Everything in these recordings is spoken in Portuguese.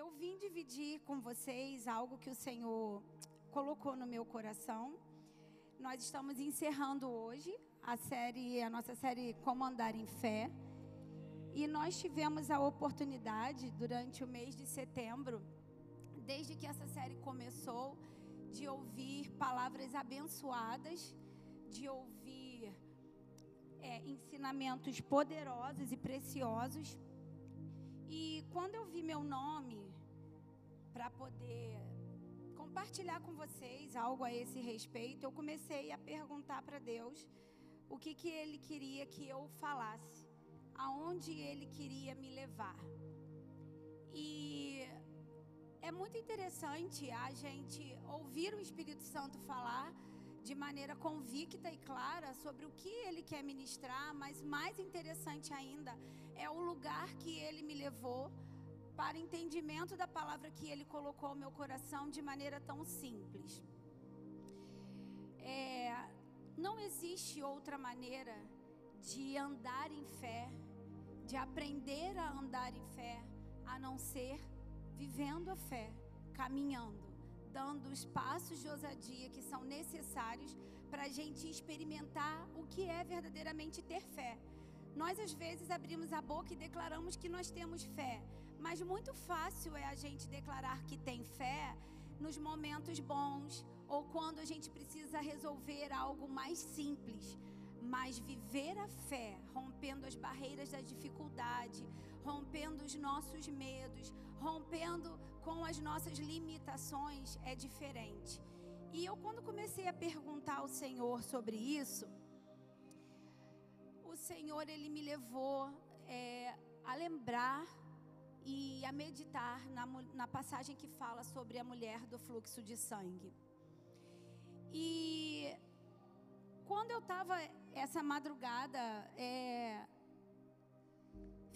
eu vim dividir com vocês algo que o Senhor colocou no meu coração. Nós estamos encerrando hoje a série, a nossa série Comandar em Fé. E nós tivemos a oportunidade durante o mês de setembro, desde que essa série começou, de ouvir palavras abençoadas, de ouvir é, ensinamentos poderosos e preciosos e quando eu vi meu nome para poder compartilhar com vocês algo a esse respeito, eu comecei a perguntar para Deus o que, que Ele queria que eu falasse, aonde Ele queria me levar. E é muito interessante a gente ouvir o Espírito Santo falar de maneira convicta e clara sobre o que ele quer ministrar, mas mais interessante ainda é o lugar que ele me levou para entendimento da palavra que ele colocou ao meu coração de maneira tão simples. É, não existe outra maneira de andar em fé, de aprender a andar em fé, a não ser vivendo a fé, caminhando dando os passos de ousadia que são necessários para a gente experimentar o que é verdadeiramente ter fé. Nós às vezes abrimos a boca e declaramos que nós temos fé, mas muito fácil é a gente declarar que tem fé nos momentos bons ou quando a gente precisa resolver algo mais simples. Mas viver a fé, rompendo as barreiras da dificuldade, rompendo os nossos medos, rompendo com as nossas limitações, é diferente. E eu, quando comecei a perguntar ao Senhor sobre isso, o Senhor, Ele me levou é, a lembrar e a meditar na, na passagem que fala sobre a mulher do fluxo de sangue. E quando eu estava essa madrugada é,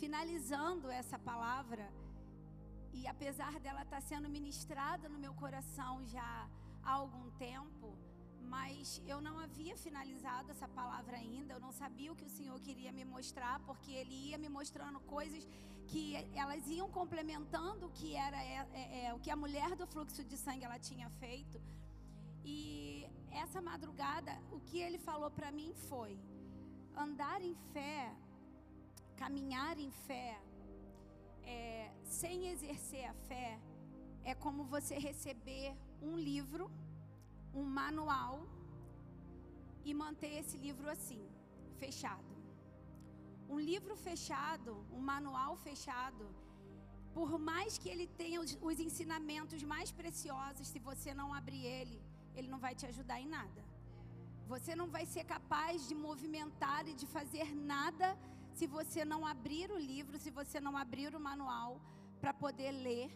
finalizando essa palavra, e apesar dela estar tá sendo ministrada no meu coração já há algum tempo, mas eu não havia finalizado essa palavra ainda, eu não sabia o que o Senhor queria me mostrar, porque Ele ia me mostrando coisas que elas iam complementando o que era é, é, é o que a mulher do fluxo de sangue ela tinha feito. E essa madrugada, o que ele falou para mim foi: andar em fé, caminhar em fé, é, sem exercer a fé, é como você receber um livro, um manual e manter esse livro assim, fechado. Um livro fechado, um manual fechado, por mais que ele tenha os, os ensinamentos mais preciosos, se você não abrir ele, ele não vai te ajudar em nada. Você não vai ser capaz de movimentar e de fazer nada se você não abrir o livro, se você não abrir o manual para poder ler,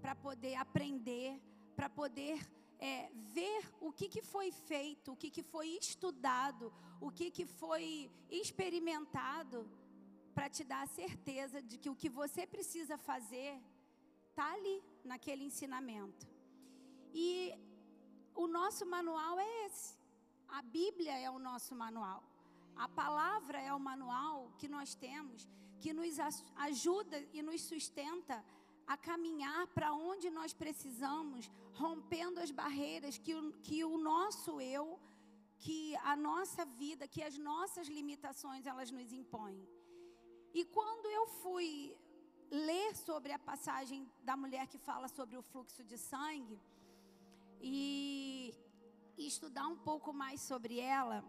para poder aprender, para poder é, ver o que, que foi feito, o que, que foi estudado, o que, que foi experimentado, para te dar a certeza de que o que você precisa fazer está ali, naquele ensinamento. E o nosso manual é esse. A Bíblia é o nosso manual. A palavra é o manual que nós temos, que nos ajuda e nos sustenta a caminhar para onde nós precisamos, rompendo as barreiras que o, que o nosso eu, que a nossa vida, que as nossas limitações elas nos impõem. E quando eu fui ler sobre a passagem da mulher que fala sobre o fluxo de sangue, e estudar um pouco mais sobre ela,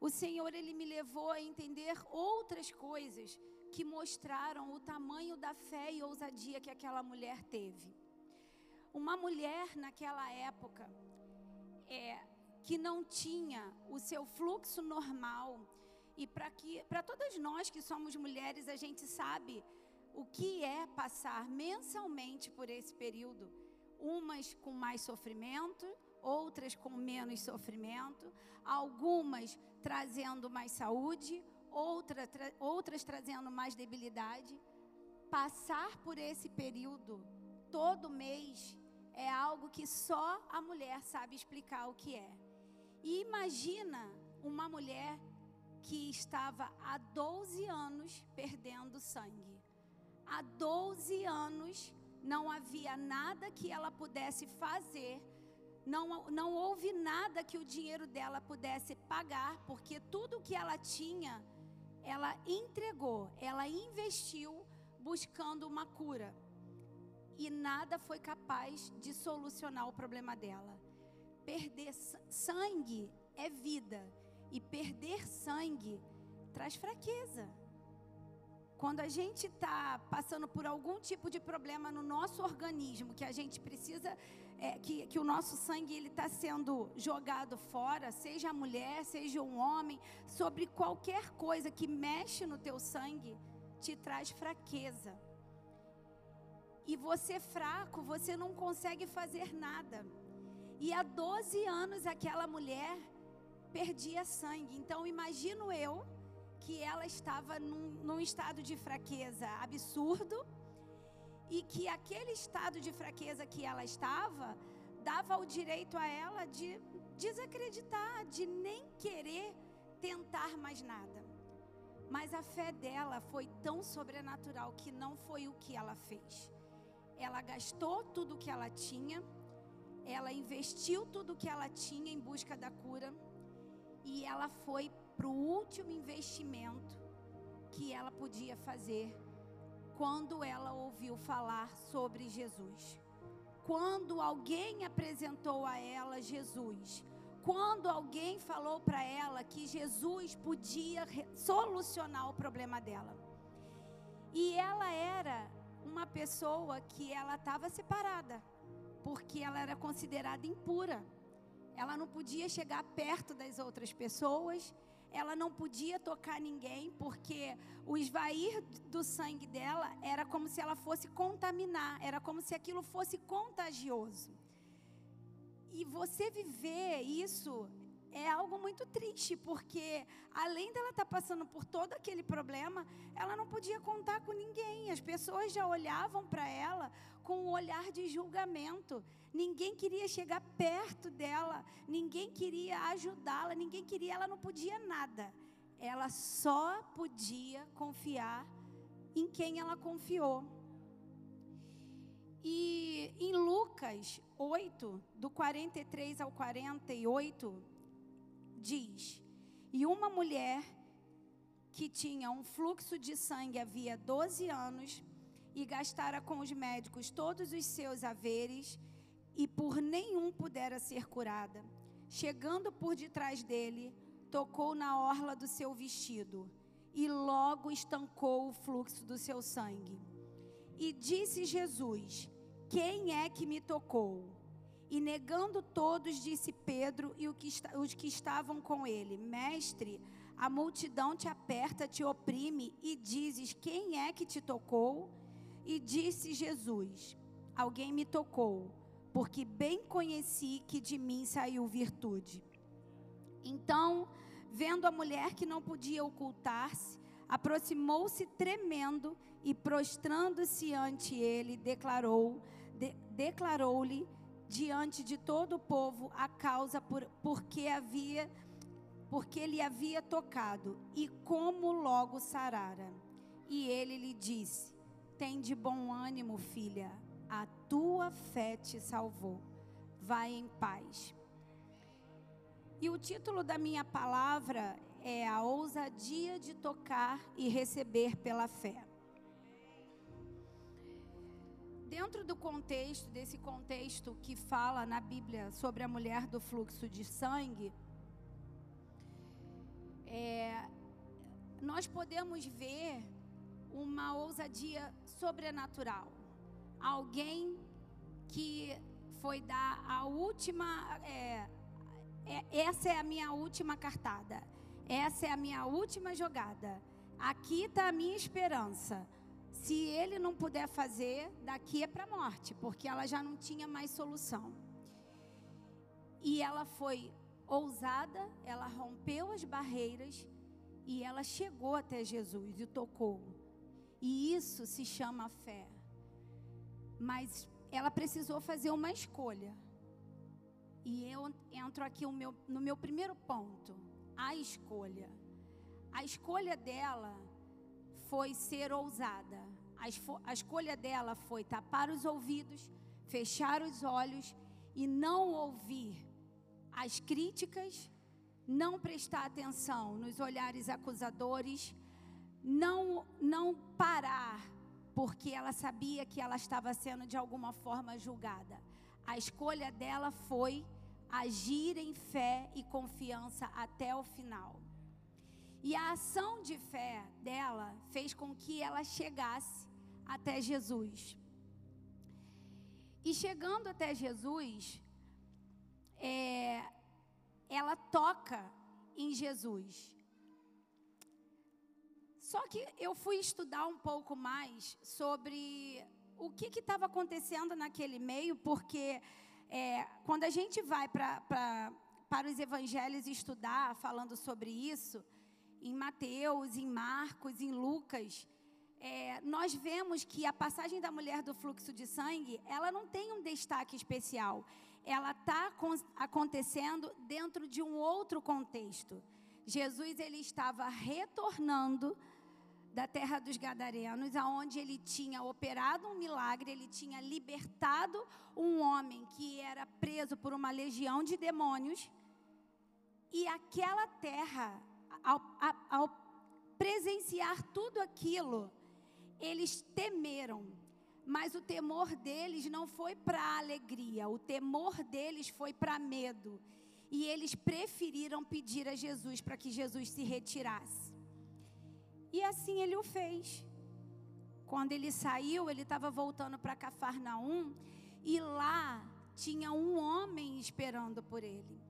o Senhor ele me levou a entender outras coisas que mostraram o tamanho da fé e ousadia que aquela mulher teve. Uma mulher naquela época é, que não tinha o seu fluxo normal e para que para todas nós que somos mulheres a gente sabe o que é passar mensalmente por esse período umas com mais sofrimento, outras com menos sofrimento, algumas trazendo mais saúde, outra, tra outras trazendo mais debilidade. Passar por esse período todo mês é algo que só a mulher sabe explicar o que é. E imagina uma mulher que estava há 12 anos perdendo sangue. Há 12 anos não havia nada que ela pudesse fazer, não, não houve nada que o dinheiro dela pudesse pagar, porque tudo que ela tinha, ela entregou, ela investiu buscando uma cura. E nada foi capaz de solucionar o problema dela. Perder sangue é vida, e perder sangue traz fraqueza. Quando a gente está passando por algum tipo de problema no nosso organismo, que a gente precisa, é, que, que o nosso sangue ele está sendo jogado fora, seja a mulher, seja um homem, sobre qualquer coisa que mexe no teu sangue, te traz fraqueza. E você fraco, você não consegue fazer nada. E há 12 anos aquela mulher perdia sangue. Então imagino eu que ela estava num, num estado de fraqueza absurdo e que aquele estado de fraqueza que ela estava dava o direito a ela de desacreditar, de nem querer tentar mais nada. Mas a fé dela foi tão sobrenatural que não foi o que ela fez. Ela gastou tudo o que ela tinha, ela investiu tudo o que ela tinha em busca da cura e ela foi para o último investimento que ela podia fazer quando ela ouviu falar sobre Jesus. Quando alguém apresentou a ela Jesus, quando alguém falou para ela que Jesus podia solucionar o problema dela. E ela era uma pessoa que ela estava separada, porque ela era considerada impura. Ela não podia chegar perto das outras pessoas, ela não podia tocar ninguém, porque o esvair do sangue dela era como se ela fosse contaminar, era como se aquilo fosse contagioso. E você viver isso é algo muito triste, porque além dela estar tá passando por todo aquele problema, ela não podia contar com ninguém. As pessoas já olhavam para ela com um olhar de julgamento. Ninguém queria chegar perto dela, ninguém queria ajudá-la, ninguém queria, ela não podia nada. Ela só podia confiar em quem ela confiou. E em Lucas 8, do 43 ao 48, diz: E uma mulher que tinha um fluxo de sangue havia 12 anos e gastara com os médicos todos os seus haveres e por nenhum pudera ser curada. Chegando por detrás dele, tocou na orla do seu vestido e logo estancou o fluxo do seu sangue. E disse Jesus: Quem é que me tocou? E negando todos, disse Pedro e os que estavam com ele: Mestre, a multidão te aperta, te oprime, e dizes: Quem é que te tocou? E disse Jesus: Alguém me tocou, porque bem conheci que de mim saiu virtude. Então, vendo a mulher que não podia ocultar-se, aproximou-se tremendo e prostrando-se ante ele, declarou, de, declarou-lhe diante de todo o povo a causa por porque havia porque ele havia tocado e como logo sarara. E ele lhe disse: Tem de bom ânimo, filha, a tua fé te salvou. Vai em paz. E o título da minha palavra é A ousadia de tocar e receber pela fé. Dentro do contexto, desse contexto que fala na Bíblia sobre a mulher do fluxo de sangue, é, nós podemos ver uma ousadia sobrenatural. Alguém que foi dar a última. É, é, essa é a minha última cartada. Essa é a minha última jogada. Aqui está a minha esperança. Se ele não puder fazer, daqui é para a morte, porque ela já não tinha mais solução. E ela foi ousada, ela rompeu as barreiras e ela chegou até Jesus e tocou. E isso se chama fé. Mas ela precisou fazer uma escolha. E eu entro aqui meu, no meu primeiro ponto: a escolha. A escolha dela foi ser ousada. A, a escolha dela foi tapar os ouvidos, fechar os olhos e não ouvir as críticas, não prestar atenção nos olhares acusadores, não, não parar, porque ela sabia que ela estava sendo de alguma forma julgada. A escolha dela foi agir em fé e confiança até o final. E a ação de fé dela fez com que ela chegasse até Jesus. E chegando até Jesus, é, ela toca em Jesus. Só que eu fui estudar um pouco mais sobre o que estava acontecendo naquele meio, porque é, quando a gente vai pra, pra, para os evangelhos estudar falando sobre isso, em Mateus, em Marcos, em Lucas, é, nós vemos que a passagem da mulher do fluxo de sangue, ela não tem um destaque especial. Ela está acontecendo dentro de um outro contexto. Jesus ele estava retornando da terra dos gadarenos, aonde ele tinha operado um milagre, ele tinha libertado um homem que era preso por uma legião de demônios. E aquela terra, ao, ao presenciar tudo aquilo, eles temeram, mas o temor deles não foi para alegria, o temor deles foi para medo. E eles preferiram pedir a Jesus para que Jesus se retirasse. E assim ele o fez. Quando ele saiu, ele estava voltando para Cafarnaum e lá tinha um homem esperando por ele.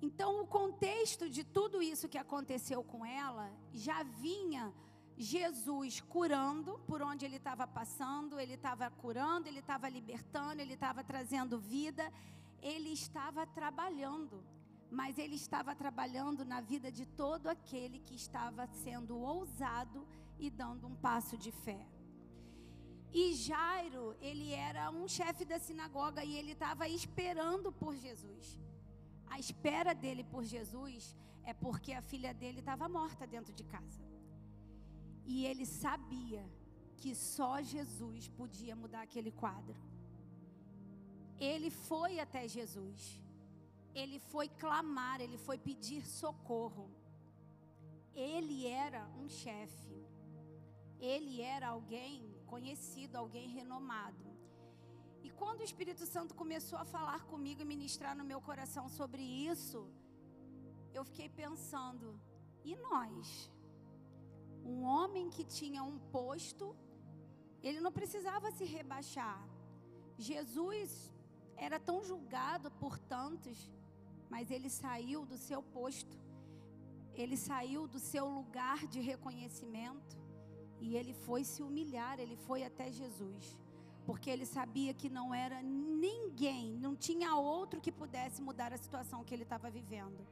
Então, o contexto de tudo isso que aconteceu com ela já vinha Jesus curando por onde ele estava passando, ele estava curando, ele estava libertando, ele estava trazendo vida, ele estava trabalhando, mas ele estava trabalhando na vida de todo aquele que estava sendo ousado e dando um passo de fé. E Jairo, ele era um chefe da sinagoga e ele estava esperando por Jesus. A espera dele por Jesus é porque a filha dele estava morta dentro de casa. E ele sabia que só Jesus podia mudar aquele quadro. Ele foi até Jesus. Ele foi clamar, ele foi pedir socorro. Ele era um chefe. Ele era alguém conhecido, alguém renomado. E quando o Espírito Santo começou a falar comigo e ministrar no meu coração sobre isso, eu fiquei pensando: e nós? Um homem que tinha um posto, ele não precisava se rebaixar. Jesus era tão julgado por tantos, mas ele saiu do seu posto, ele saiu do seu lugar de reconhecimento e ele foi se humilhar, ele foi até Jesus, porque ele sabia que não era ninguém, não tinha outro que pudesse mudar a situação que ele estava vivendo.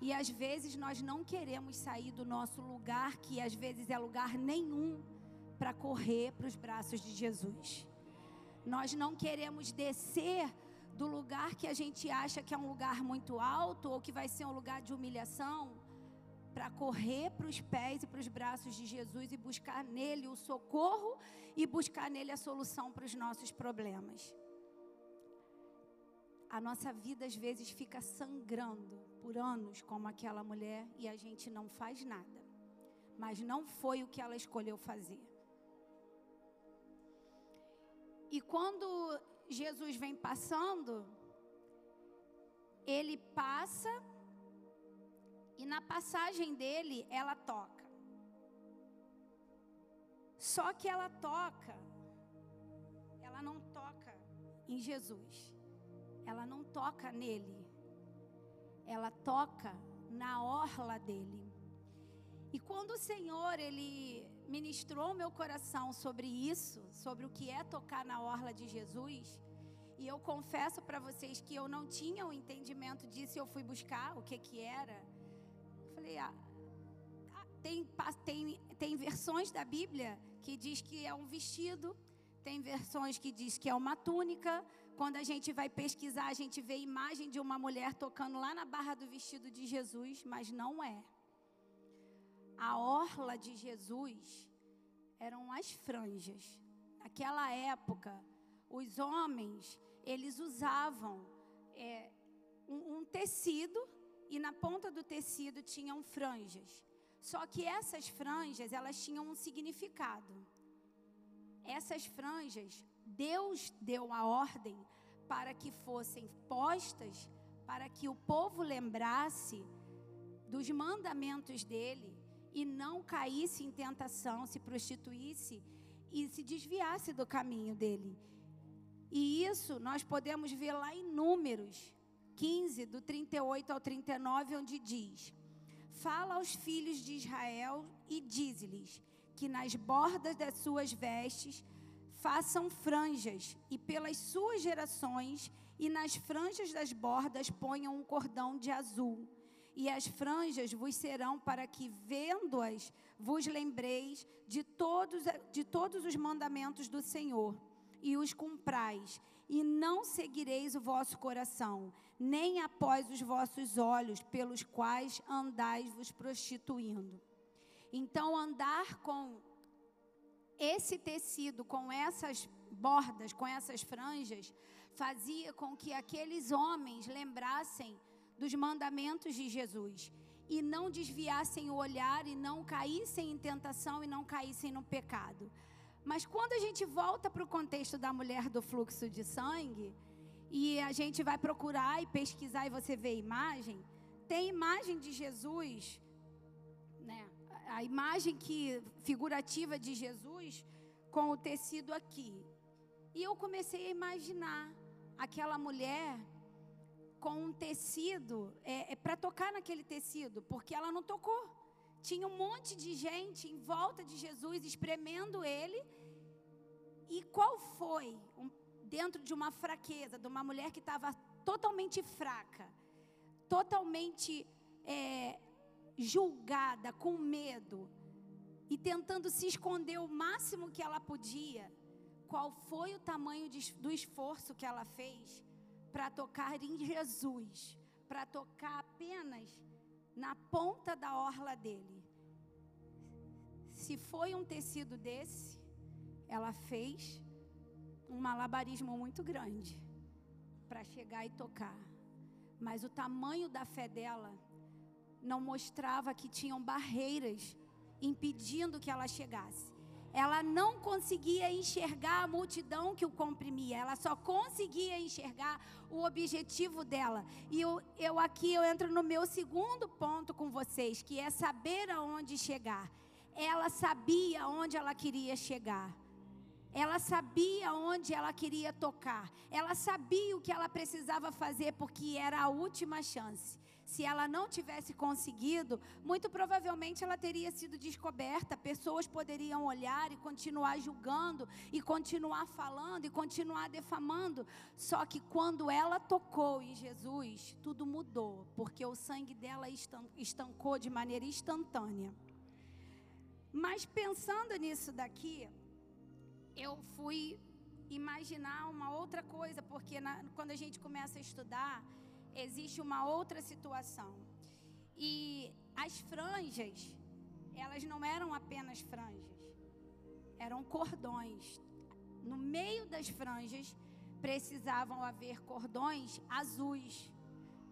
E às vezes nós não queremos sair do nosso lugar, que às vezes é lugar nenhum, para correr para os braços de Jesus. Nós não queremos descer do lugar que a gente acha que é um lugar muito alto ou que vai ser um lugar de humilhação, para correr para os pés e para os braços de Jesus e buscar nele o socorro e buscar nele a solução para os nossos problemas. A nossa vida às vezes fica sangrando por anos como aquela mulher e a gente não faz nada. Mas não foi o que ela escolheu fazer. E quando Jesus vem passando, ele passa e na passagem dele ela toca. Só que ela toca, ela não toca em Jesus. Ela não toca nele ela toca na orla dele. E quando o Senhor ele ministrou meu coração sobre isso, sobre o que é tocar na orla de Jesus, e eu confesso para vocês que eu não tinha o entendimento disso, eu fui buscar o que que era. Eu falei, ah, ah tem, tem, tem versões da Bíblia que diz que é um vestido, tem versões que diz que é uma túnica, quando a gente vai pesquisar, a gente vê imagem de uma mulher tocando lá na barra do vestido de Jesus, mas não é. A orla de Jesus eram as franjas. Naquela época, os homens eles usavam é, um, um tecido e na ponta do tecido tinham franjas. Só que essas franjas elas tinham um significado. Essas franjas Deus deu a ordem para que fossem postas para que o povo lembrasse dos mandamentos dele e não caísse em tentação, se prostituísse e se desviasse do caminho dele. E isso nós podemos ver lá em Números 15, do 38 ao 39, onde diz: Fala aos filhos de Israel e diz-lhes que nas bordas das suas vestes façam franjas, e pelas suas gerações, e nas franjas das bordas ponham um cordão de azul e as franjas vos serão para que, vendo-as, vos lembreis de todos, de todos os mandamentos do Senhor e os cumprais, e não seguireis o vosso coração, nem após os vossos olhos, pelos quais andais vos prostituindo. Então, andar com esse tecido, com essas bordas, com essas franjas, fazia com que aqueles homens lembrassem dos mandamentos de Jesus e não desviassem o olhar e não caíssem em tentação e não caíssem no pecado. Mas quando a gente volta para o contexto da mulher do fluxo de sangue, e a gente vai procurar e pesquisar e você vê a imagem, tem imagem de Jesus, né? A imagem que figurativa de Jesus com o tecido aqui. E eu comecei a imaginar aquela mulher com um tecido, é, é para tocar naquele tecido, porque ela não tocou. Tinha um monte de gente em volta de Jesus, espremendo ele. E qual foi, um, dentro de uma fraqueza, de uma mulher que estava totalmente fraca, totalmente é, julgada, com medo, e tentando se esconder o máximo que ela podia, qual foi o tamanho de, do esforço que ela fez? Para tocar em Jesus, para tocar apenas na ponta da orla dele. Se foi um tecido desse, ela fez um malabarismo muito grande para chegar e tocar. Mas o tamanho da fé dela não mostrava que tinham barreiras impedindo que ela chegasse ela não conseguia enxergar a multidão que o comprimia, ela só conseguia enxergar o objetivo dela. E eu, eu aqui eu entro no meu segundo ponto com vocês, que é saber aonde chegar. Ela sabia onde ela queria chegar. Ela sabia onde ela queria tocar. Ela sabia o que ela precisava fazer porque era a última chance se ela não tivesse conseguido, muito provavelmente ela teria sido descoberta. Pessoas poderiam olhar e continuar julgando, e continuar falando, e continuar defamando. Só que quando ela tocou em Jesus, tudo mudou, porque o sangue dela estancou de maneira instantânea. Mas pensando nisso daqui, eu fui imaginar uma outra coisa, porque na, quando a gente começa a estudar, existe uma outra situação. E as franjas, elas não eram apenas franjas, eram cordões. No meio das franjas precisavam haver cordões azuis.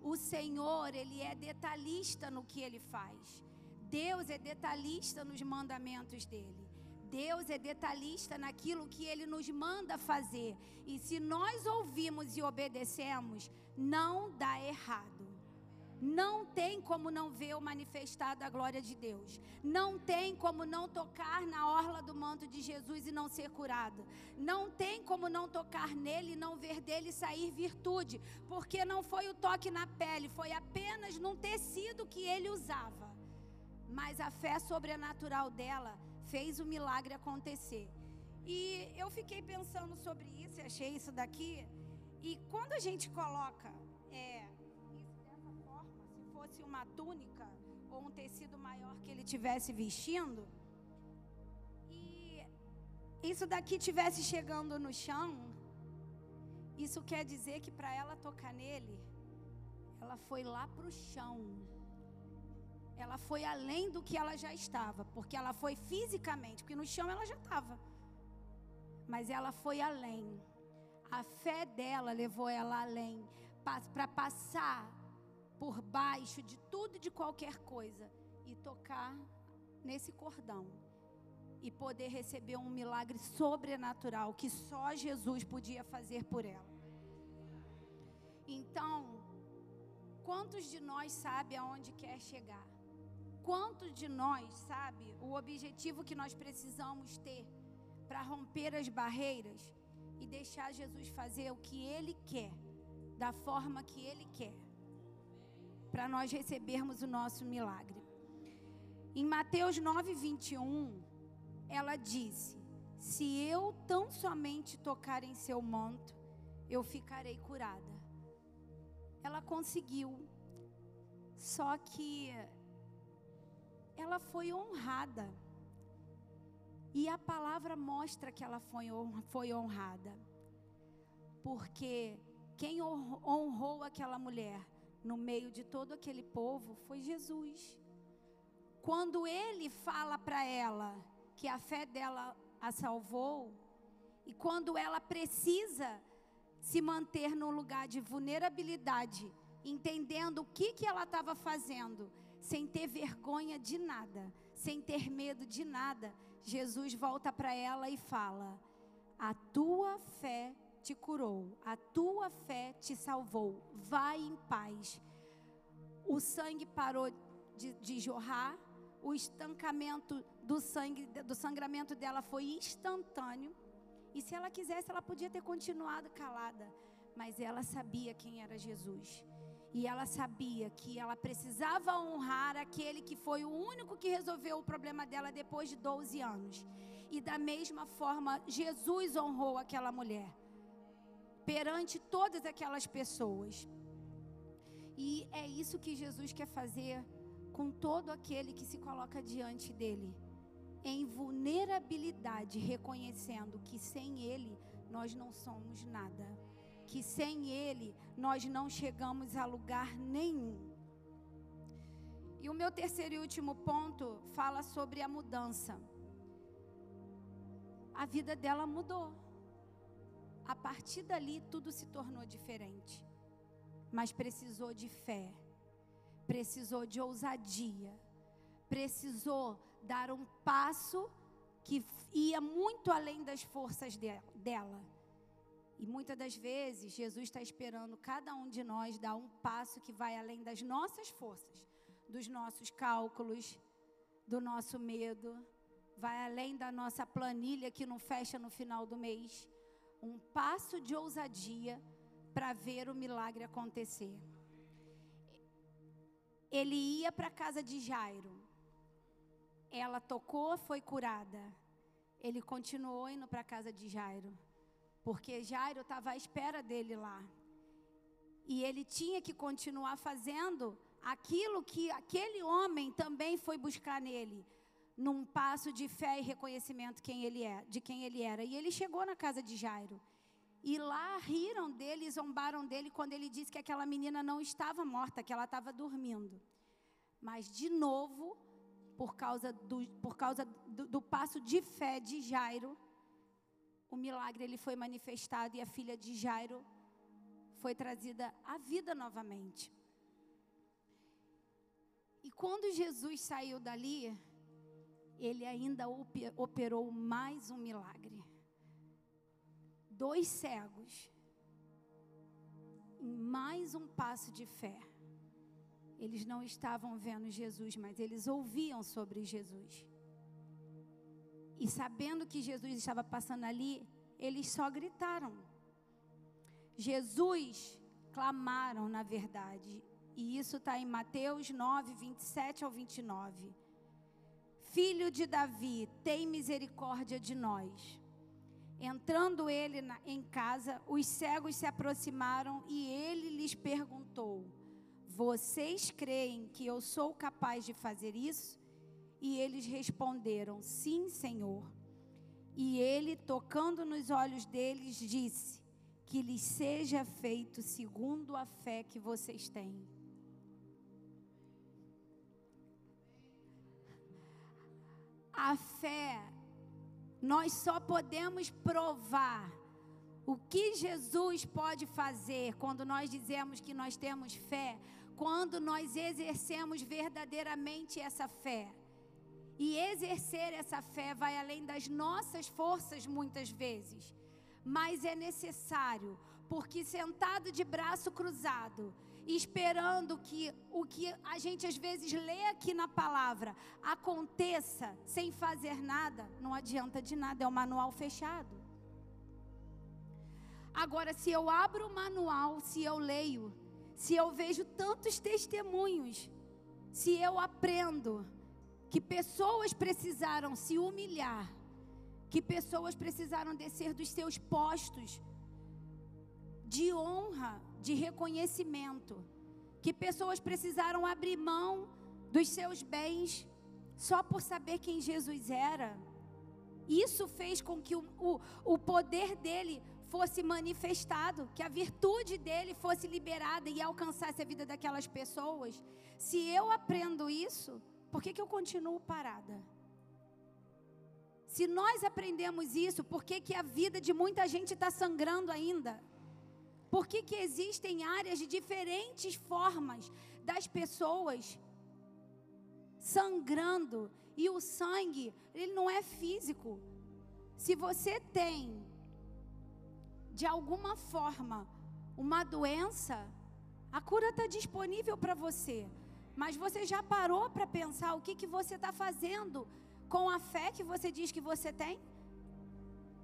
O Senhor, ele é detalhista no que ele faz. Deus é detalhista nos mandamentos dele. Deus é detalhista naquilo que Ele nos manda fazer. E se nós ouvimos e obedecemos, não dá errado. Não tem como não ver o manifestado a glória de Deus. Não tem como não tocar na orla do manto de Jesus e não ser curado. Não tem como não tocar nele e não ver dele sair virtude. Porque não foi o toque na pele, foi apenas num tecido que ele usava. Mas a fé sobrenatural dela fez o milagre acontecer. E eu fiquei pensando sobre isso, e achei isso daqui. E quando a gente coloca é, isso dessa forma, se fosse uma túnica ou um tecido maior que ele tivesse vestindo, e isso daqui tivesse chegando no chão, isso quer dizer que para ela tocar nele, ela foi lá para o chão. Ela foi além do que ela já estava, porque ela foi fisicamente, porque no chão ela já estava. Mas ela foi além. A fé dela levou ela além para passar por baixo de tudo e de qualquer coisa e tocar nesse cordão e poder receber um milagre sobrenatural que só Jesus podia fazer por ela. Então, quantos de nós sabe aonde quer chegar? Quantos de nós sabe o objetivo que nós precisamos ter para romper as barreiras e deixar Jesus fazer o que ele quer, da forma que ele quer, para nós recebermos o nosso milagre? Em Mateus 9, 21, ela disse: Se eu tão somente tocar em seu manto, eu ficarei curada. Ela conseguiu, só que ela foi honrada. E a palavra mostra que ela foi honrada. Porque quem honrou aquela mulher no meio de todo aquele povo foi Jesus. Quando ele fala para ela que a fé dela a salvou, e quando ela precisa se manter num lugar de vulnerabilidade, entendendo o que, que ela estava fazendo, sem ter vergonha de nada, sem ter medo de nada, Jesus volta para ela e fala: A tua fé te curou, a tua fé te salvou, vai em paz. O sangue parou de, de jorrar, o estancamento do sangue, do sangramento dela foi instantâneo. E se ela quisesse, ela podia ter continuado calada, mas ela sabia quem era Jesus. E ela sabia que ela precisava honrar aquele que foi o único que resolveu o problema dela depois de 12 anos. E da mesma forma, Jesus honrou aquela mulher perante todas aquelas pessoas. E é isso que Jesus quer fazer com todo aquele que se coloca diante dele, em vulnerabilidade, reconhecendo que sem ele nós não somos nada que sem Ele nós não chegamos a lugar nenhum. E o meu terceiro e último ponto fala sobre a mudança. A vida dela mudou. A partir dali tudo se tornou diferente. Mas precisou de fé, precisou de ousadia, precisou dar um passo que ia muito além das forças dela. E muitas das vezes, Jesus está esperando cada um de nós dar um passo que vai além das nossas forças, dos nossos cálculos, do nosso medo, vai além da nossa planilha que não fecha no final do mês. Um passo de ousadia para ver o milagre acontecer. Ele ia para a casa de Jairo. Ela tocou, foi curada. Ele continuou indo para a casa de Jairo porque Jairo estava à espera dele lá. E ele tinha que continuar fazendo aquilo que aquele homem também foi buscar nele, num passo de fé e reconhecimento quem ele é, de quem ele era. E ele chegou na casa de Jairo. E lá riram dele, zombaram dele quando ele disse que aquela menina não estava morta, que ela estava dormindo. Mas de novo, por causa do, por causa do, do passo de fé de Jairo, o milagre ele foi manifestado e a filha de Jairo foi trazida à vida novamente. E quando Jesus saiu dali, ele ainda operou mais um milagre. Dois cegos, em mais um passo de fé. Eles não estavam vendo Jesus, mas eles ouviam sobre Jesus. E sabendo que Jesus estava passando ali, eles só gritaram. Jesus clamaram, na verdade. E isso está em Mateus 9, 27 ao 29. Filho de Davi, tem misericórdia de nós. Entrando ele na, em casa, os cegos se aproximaram e ele lhes perguntou: Vocês creem que eu sou capaz de fazer isso? E eles responderam: Sim, Senhor. E ele, tocando nos olhos deles, disse: Que lhes seja feito segundo a fé que vocês têm. a fé, nós só podemos provar o que Jesus pode fazer quando nós dizemos que nós temos fé, quando nós exercemos verdadeiramente essa fé. E exercer essa fé vai além das nossas forças muitas vezes, mas é necessário, porque sentado de braço cruzado, esperando que o que a gente às vezes lê aqui na palavra aconteça sem fazer nada, não adianta de nada, é o manual fechado. Agora, se eu abro o manual, se eu leio, se eu vejo tantos testemunhos, se eu aprendo que pessoas precisaram se humilhar, que pessoas precisaram descer dos seus postos de honra, de reconhecimento, que pessoas precisaram abrir mão dos seus bens só por saber quem Jesus era. Isso fez com que o, o, o poder dele fosse manifestado, que a virtude dele fosse liberada e alcançasse a vida daquelas pessoas. Se eu aprendo isso, por que, que eu continuo parada? Se nós aprendemos isso, por que, que a vida de muita gente está sangrando ainda? Por que, que existem áreas de diferentes formas das pessoas sangrando? E o sangue, ele não é físico. Se você tem, de alguma forma, uma doença, a cura está disponível para você. Mas você já parou para pensar o que, que você está fazendo com a fé que você diz que você tem?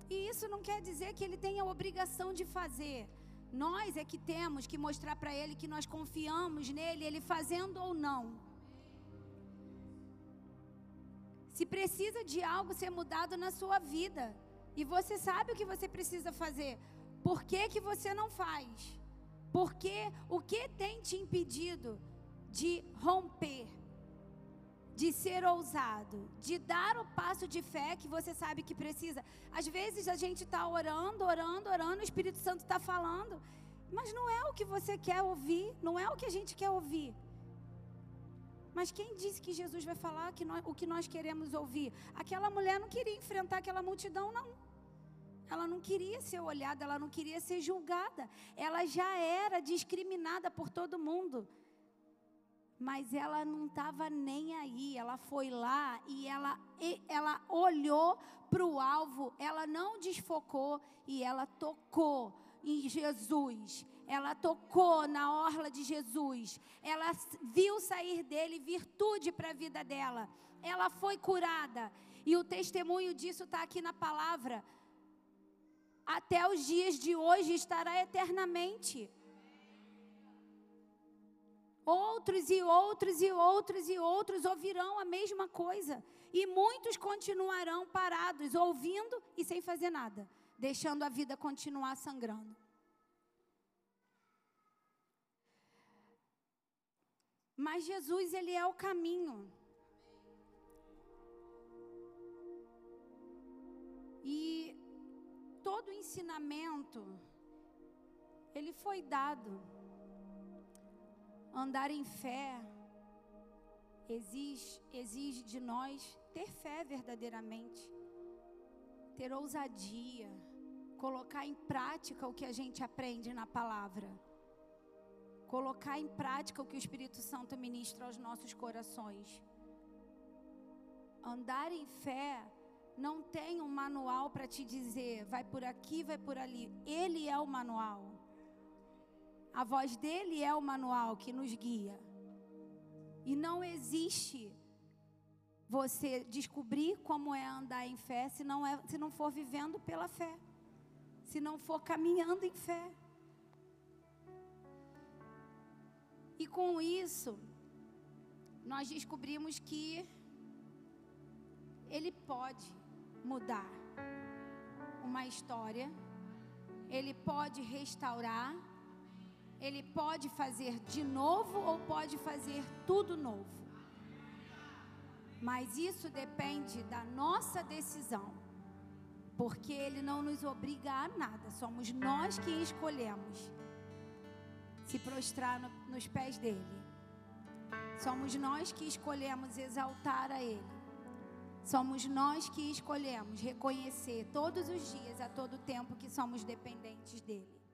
E isso não quer dizer que ele tenha a obrigação de fazer. Nós é que temos que mostrar para Ele que nós confiamos nele, Ele fazendo ou não. Se precisa de algo ser mudado na sua vida, e você sabe o que você precisa fazer, por que, que você não faz? Porque o que tem te impedido de romper, de ser ousado, de dar o passo de fé que você sabe que precisa. Às vezes a gente está orando, orando, orando, o Espírito Santo está falando, mas não é o que você quer ouvir, não é o que a gente quer ouvir. Mas quem disse que Jesus vai falar que nós, o que nós queremos ouvir? Aquela mulher não queria enfrentar aquela multidão, não. Ela não queria ser olhada, ela não queria ser julgada. Ela já era discriminada por todo mundo. Mas ela não estava nem aí. Ela foi lá e ela, ela olhou para o alvo, ela não desfocou e ela tocou em Jesus. Ela tocou na orla de Jesus. Ela viu sair dele virtude para a vida dela. Ela foi curada. E o testemunho disso está aqui na palavra. Até os dias de hoje estará eternamente. Outros e outros e outros e outros ouvirão a mesma coisa. E muitos continuarão parados, ouvindo e sem fazer nada, deixando a vida continuar sangrando. Mas Jesus, ele é o caminho. E todo ensinamento, ele foi dado Andar em fé exige, exige de nós ter fé verdadeiramente, ter ousadia, colocar em prática o que a gente aprende na palavra, colocar em prática o que o Espírito Santo ministra aos nossos corações. Andar em fé não tem um manual para te dizer, vai por aqui, vai por ali. Ele é o manual. A voz dele é o manual que nos guia. E não existe você descobrir como é andar em fé se não, é, se não for vivendo pela fé. Se não for caminhando em fé. E com isso, nós descobrimos que ele pode mudar uma história, ele pode restaurar ele pode fazer de novo ou pode fazer tudo novo. Mas isso depende da nossa decisão. Porque Ele não nos obriga a nada, somos nós que escolhemos se prostrar no, nos pés dEle. Somos nós que escolhemos exaltar a Ele. Somos nós que escolhemos reconhecer todos os dias, a todo tempo, que somos dependentes dEle.